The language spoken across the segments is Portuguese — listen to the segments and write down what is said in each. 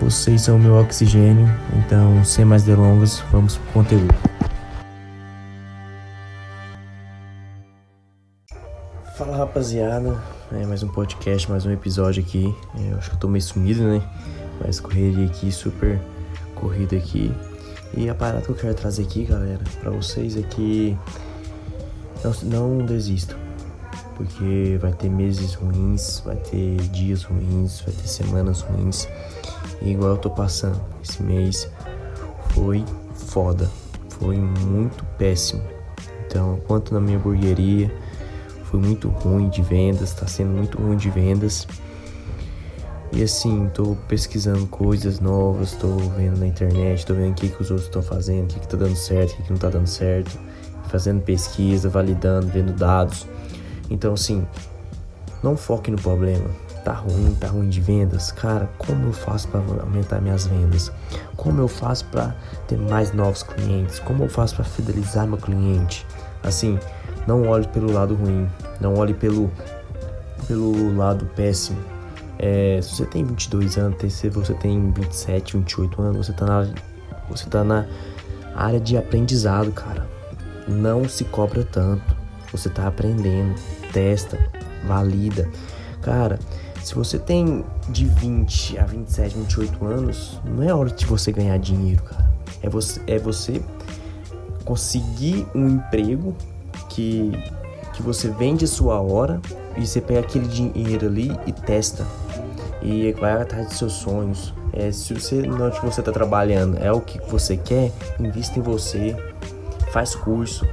vocês são o meu oxigênio, então sem mais delongas, vamos pro conteúdo. Fala rapaziada, é mais um podcast, mais um episódio aqui. É, eu acho que eu tô meio sumido, né? Mas correria aqui, super corrida aqui. E a parada que eu quero trazer aqui, galera, pra vocês é que não, não desistam. Porque vai ter meses ruins, vai ter dias ruins, vai ter semanas ruins. E igual eu tô passando, esse mês foi foda, foi muito péssimo. Então, quanto na minha burgueria, foi muito ruim de vendas, tá sendo muito ruim de vendas. E assim, tô pesquisando coisas novas, tô vendo na internet, tô vendo o que, que os outros estão fazendo, o que, que tá dando certo, o que, que não tá dando certo, fazendo pesquisa, validando, vendo dados. Então, assim, não foque no problema, tá ruim, tá ruim de vendas, cara, como eu faço para aumentar minhas vendas? Como eu faço para ter mais novos clientes? Como eu faço para fidelizar meu cliente? Assim, não olhe pelo lado ruim, não olhe pelo pelo lado péssimo. É, se você tem 22 anos, se você tem 27, 28 anos, você tá na você tá na área de aprendizado, cara. Não se cobra tanto. Você tá aprendendo, testa, valida. Cara, se você tem de 20 a 27, 28 anos, não é hora de você ganhar dinheiro, cara. É você, é você conseguir um emprego que, que você vende sua hora e você pega aquele dinheiro ali e testa. E vai atrás de seus sonhos. É, se você não você está trabalhando é o que você quer, invista em você, faz curso.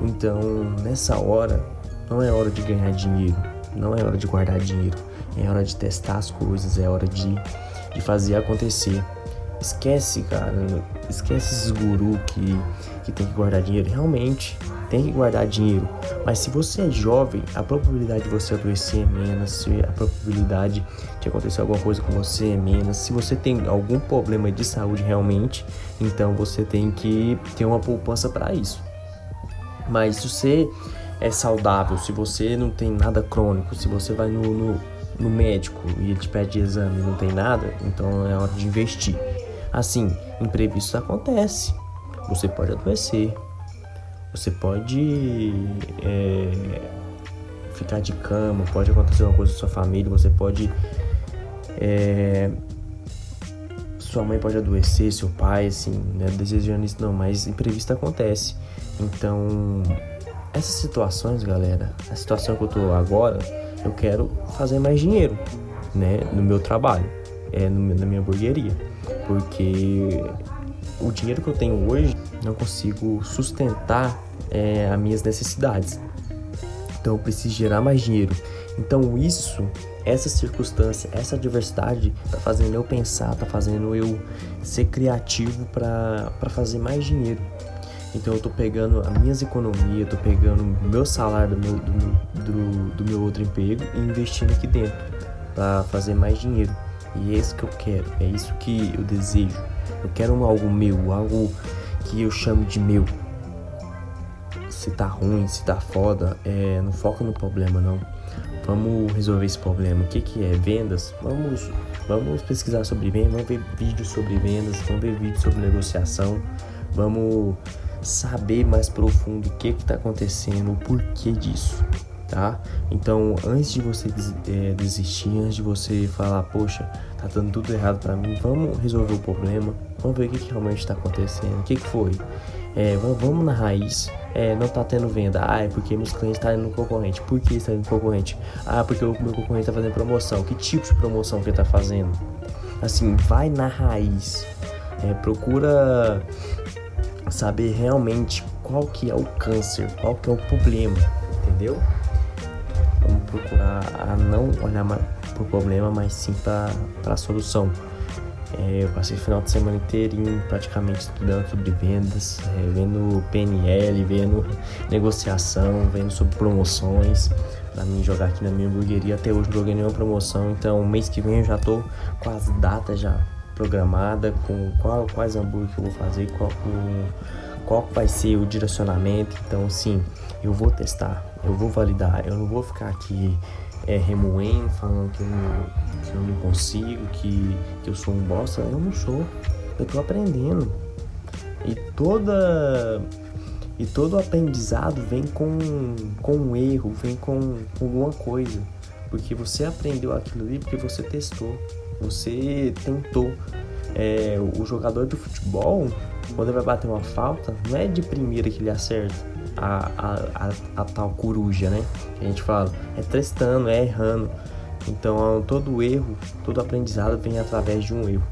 Então, nessa hora, não é hora de ganhar dinheiro, não é hora de guardar dinheiro é hora de testar as coisas, é hora de, de fazer acontecer. Esquece, cara, esquece esses guru que, que tem que guardar dinheiro. Realmente, tem que guardar dinheiro. Mas se você é jovem, a probabilidade de você adoecer é menos, a probabilidade de acontecer alguma coisa com você é menos. Se você tem algum problema de saúde realmente, então você tem que ter uma poupança para isso. Mas se você é saudável, se você não tem nada crônico, se você vai no, no no médico e ele te pede exame e não tem nada, então é hora de investir. Assim, imprevisto acontece. Você pode adoecer. Você pode é, ficar de cama, pode acontecer uma coisa com sua família, você pode. É, sua mãe pode adoecer, seu pai, assim, né? Desejando isso não, mas imprevisto acontece. Então, essas situações, galera, a situação que eu tô agora, eu quero fazer mais dinheiro, né, no meu trabalho, é no, na minha burgueria, porque o dinheiro que eu tenho hoje não consigo sustentar é, as minhas necessidades. Então eu preciso gerar mais dinheiro. Então isso, essa circunstância, essa adversidade tá fazendo eu pensar, tá fazendo eu ser criativo para fazer mais dinheiro. Então eu tô pegando as minhas economias, tô pegando o meu salário do meu, do, do, do meu outro emprego e investindo aqui dentro para fazer mais dinheiro. E é isso que eu quero, é isso que eu desejo. Eu quero algo meu, algo que eu chamo de meu. Se tá ruim, se tá foda, é, não foca no problema não. Vamos resolver esse problema. O que, que é? Vendas? Vamos, vamos pesquisar sobre vendas, vamos ver vídeos sobre vendas, vamos ver vídeos sobre negociação, vamos saber mais profundo o que está acontecendo, o porquê disso, tá? Então, antes de você é, desistir, antes de você falar, poxa, tá dando tudo errado para mim, vamos resolver o problema, vamos ver o que, que realmente está acontecendo, o que, que foi. É, vamos na raiz. É, não tá tendo venda. Ah, é porque meus clientes estão tá indo no concorrente. Por que está indo no concorrente? Ah, porque o meu concorrente está fazendo promoção. Que tipo de promoção que ele tá fazendo? Assim, vai na raiz. É, procura saber realmente qual que é o câncer, qual que é o problema, entendeu? Vamos procurar a não olhar para o problema, mas sim para a solução. É, eu passei o final de semana inteirinho praticamente estudando sobre vendas, é, vendo PNL, vendo negociação, vendo sobre promoções para mim jogar aqui na minha hamburgueria. Até hoje não joguei nenhuma promoção, então mês que vem eu já tô com as datas já programada com qual, quais hambúrguer eu vou fazer, qual, qual vai ser o direcionamento. Então, sim, eu vou testar, eu vou validar, eu não vou ficar aqui é, remoendo, falando que eu, não, que eu não consigo, que, que eu sou um bosta. Eu não sou, eu tô aprendendo. E toda e todo aprendizado vem com, com um erro, vem com, com alguma coisa. Porque você aprendeu aquilo ali porque você testou, você tentou. É, o jogador de futebol, quando ele vai bater uma falta, não é de primeira que ele acerta a, a, a, a tal coruja, né? A gente fala, é testando, é errando. Então todo erro, todo aprendizado vem através de um erro.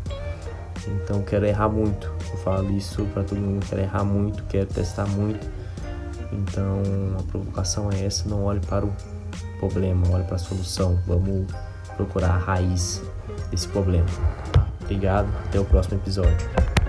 Então quero errar muito. Eu falo isso para todo mundo, quero errar muito, quero testar muito. Então a provocação é essa, não olhe para o problema, olhe para a solução. Vamos procurar a raiz desse problema. Obrigado, até o próximo episódio.